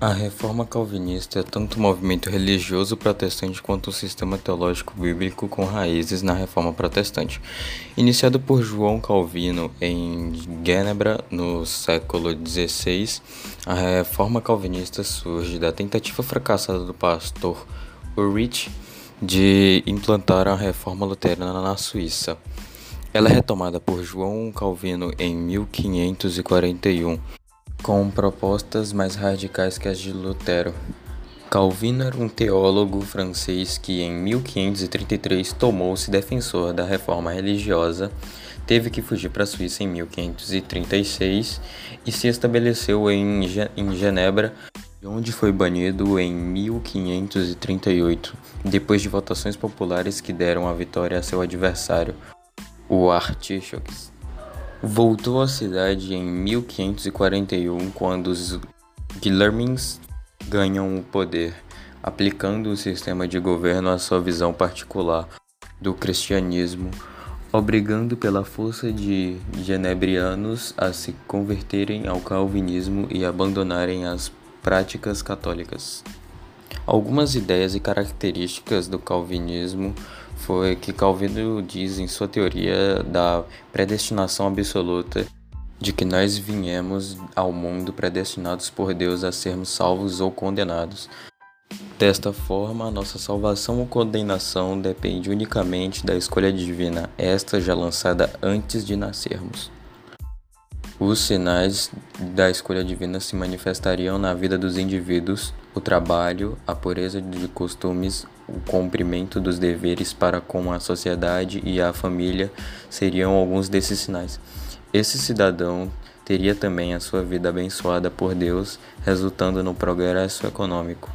A reforma calvinista é tanto um movimento religioso protestante quanto um sistema teológico bíblico com raízes na reforma protestante. Iniciado por João Calvino em Genebra no século XVI, a reforma calvinista surge da tentativa fracassada do pastor Ulrich de implantar a reforma luterana na Suíça. Ela é retomada por João Calvino em 1541 com propostas mais radicais que as de Lutero. Calvino era um teólogo francês que, em 1533, tomou-se defensor da reforma religiosa, teve que fugir para a Suíça em 1536 e se estabeleceu em, em Genebra, onde foi banido em 1538, depois de votações populares que deram a vitória a seu adversário, o Artichoques. Voltou à cidade em 1541, quando os Guilhermins ganham o poder, aplicando o sistema de governo à sua visão particular do cristianismo, obrigando pela força de genebrianos a se converterem ao calvinismo e abandonarem as práticas católicas. Algumas ideias e características do calvinismo foi que Calvino diz em sua teoria da predestinação absoluta de que nós viemos ao mundo predestinados por Deus a sermos salvos ou condenados. Desta forma, a nossa salvação ou condenação depende unicamente da escolha divina, esta já lançada antes de nascermos. Os sinais da escolha divina se manifestariam na vida dos indivíduos, o trabalho, a pureza de costumes, o cumprimento dos deveres para com a sociedade e a família seriam alguns desses sinais. Esse cidadão teria também a sua vida abençoada por Deus, resultando no progresso econômico.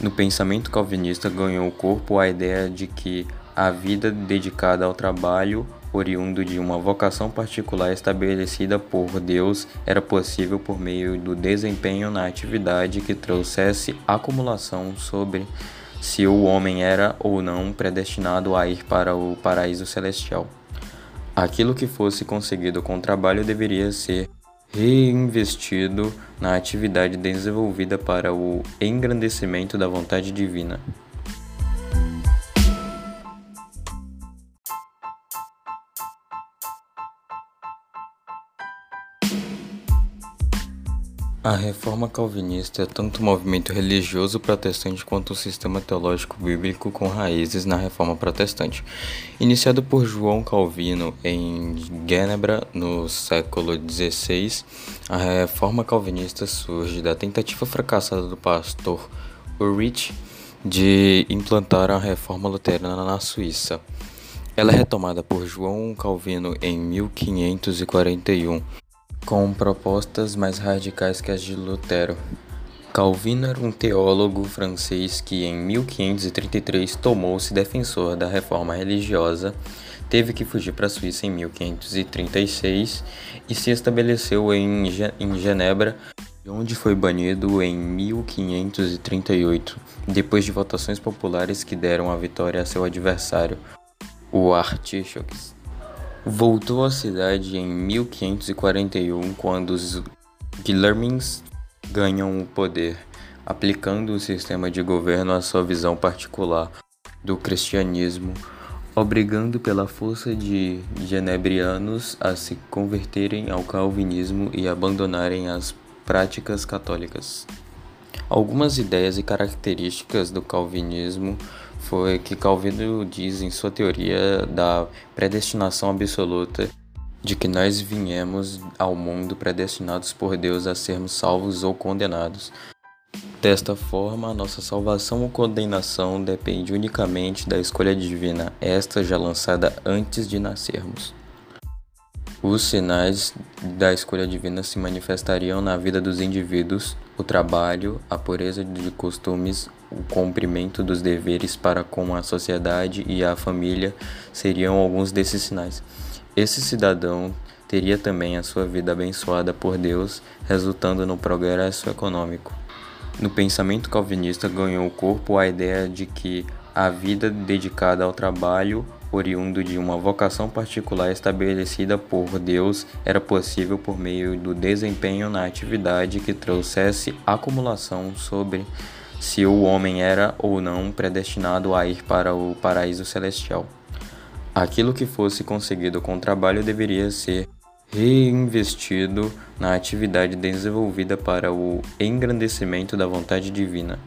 No pensamento calvinista ganhou corpo a ideia de que a vida dedicada ao trabalho oriundo de uma vocação particular estabelecida por Deus, era possível por meio do desempenho na atividade que trouxesse acumulação sobre se o homem era ou não predestinado a ir para o paraíso celestial. Aquilo que fosse conseguido com o trabalho deveria ser reinvestido na atividade desenvolvida para o engrandecimento da vontade divina. A reforma calvinista é tanto um movimento religioso protestante quanto um sistema teológico bíblico com raízes na reforma protestante. Iniciado por João Calvino em Genebra no século XVI, a reforma calvinista surge da tentativa fracassada do pastor Ulrich de implantar a reforma luterana na Suíça. Ela é retomada por João Calvino em 1541 com propostas mais radicais que as de Lutero. Calvino era um teólogo francês que, em 1533, tomou-se defensor da reforma religiosa, teve que fugir para a Suíça em 1536 e se estabeleceu em, em Genebra, onde foi banido em 1538, depois de votações populares que deram a vitória a seu adversário, o Artichoques. Voltou à cidade em 1541, quando os Guilhermins ganham o poder, aplicando o sistema de governo à sua visão particular do cristianismo, obrigando pela força de genebrianos a se converterem ao calvinismo e abandonarem as práticas católicas. Algumas ideias e características do calvinismo foi que Calvino diz em sua teoria da predestinação absoluta de que nós viemos ao mundo predestinados por Deus a sermos salvos ou condenados. Desta forma, a nossa salvação ou condenação depende unicamente da escolha divina, esta já lançada antes de nascermos. Os sinais da escolha divina se manifestariam na vida dos indivíduos, o trabalho, a pureza de costumes, o cumprimento dos deveres para com a sociedade e a família seriam alguns desses sinais. Esse cidadão teria também a sua vida abençoada por Deus, resultando no progresso econômico. No pensamento calvinista ganhou corpo a ideia de que a vida dedicada ao trabalho oriundo de uma vocação particular estabelecida por Deus, era possível por meio do desempenho na atividade que trouxesse acumulação sobre se o homem era ou não predestinado a ir para o paraíso celestial. Aquilo que fosse conseguido com o trabalho deveria ser reinvestido na atividade desenvolvida para o engrandecimento da vontade divina.